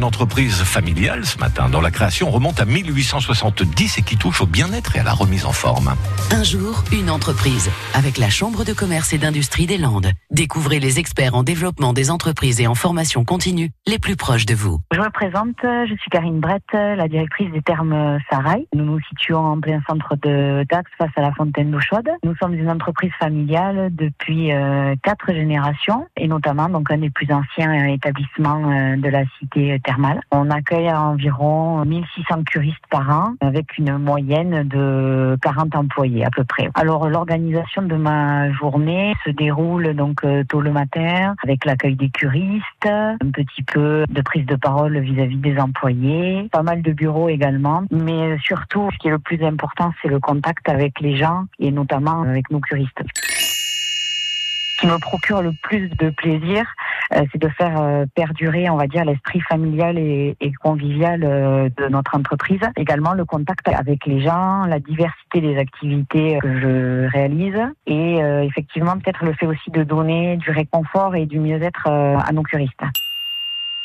une entreprise familiale ce matin, dont la création remonte à 1870 et qui touche au bien-être et à la remise en forme. Un jour, une entreprise, avec la Chambre de commerce et d'industrie des Landes. Découvrez les experts en développement des entreprises et en formation continue, les plus proches de vous. Je me présente, je suis Karine Brett, la directrice des termes Sarail. Nous nous situons en plein centre de Dax face à la fontaine d'eau chaude. Nous sommes une entreprise familiale depuis euh, quatre générations et notamment donc un des plus anciens établissements euh, de la cité On accueille environ 1600 curistes par an avec une moyenne de 40 employés à peu près. Alors l'organisation de ma journée se déroule donc euh, tôt le matin avec l'accueil des curistes, un petit peu de prise de parole vis-à-vis des employés, pas mal de bureaux également, mais surtout ce qui est le plus important c'est le contact avec les gens et notamment avec nos curistes. Qui me procure le plus de plaisir, euh, c'est de faire euh, perdurer, on va dire, l'esprit familial et, et convivial euh, de notre entreprise. Également le contact avec les gens, la diversité des activités que je réalise et effectivement peut-être le fait aussi de donner du réconfort et du mieux-être à nos curistes.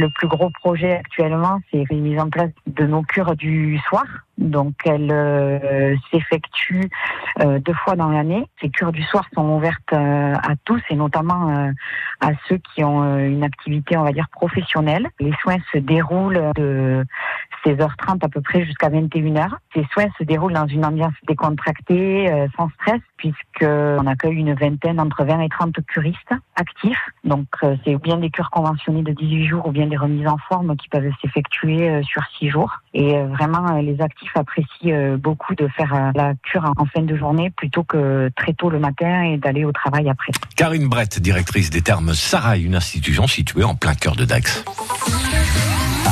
Le plus gros projet actuellement, c'est la mise en place de nos cures du soir. Donc, elles euh, s'effectuent euh, deux fois dans l'année. Ces cures du soir sont ouvertes euh, à tous et notamment à ceux qui ont une activité, on va dire, professionnelle. Les soins se déroulent de 16h30 à peu près jusqu'à 21h. Ces soins se déroulent dans une ambiance décontractée, sans stress, puisqu'on accueille une vingtaine, entre 20 et 30 curistes actifs. Donc, c'est bien des cures conventionnées de 18 jours ou bien des remises en forme qui peuvent s'effectuer sur 6 jours. Et vraiment, les actifs apprécie euh, beaucoup de faire euh, la cure en fin de journée plutôt que très tôt le matin et d'aller au travail après. Karine Brett, directrice des termes Sarah, une institution située en plein cœur de Dax.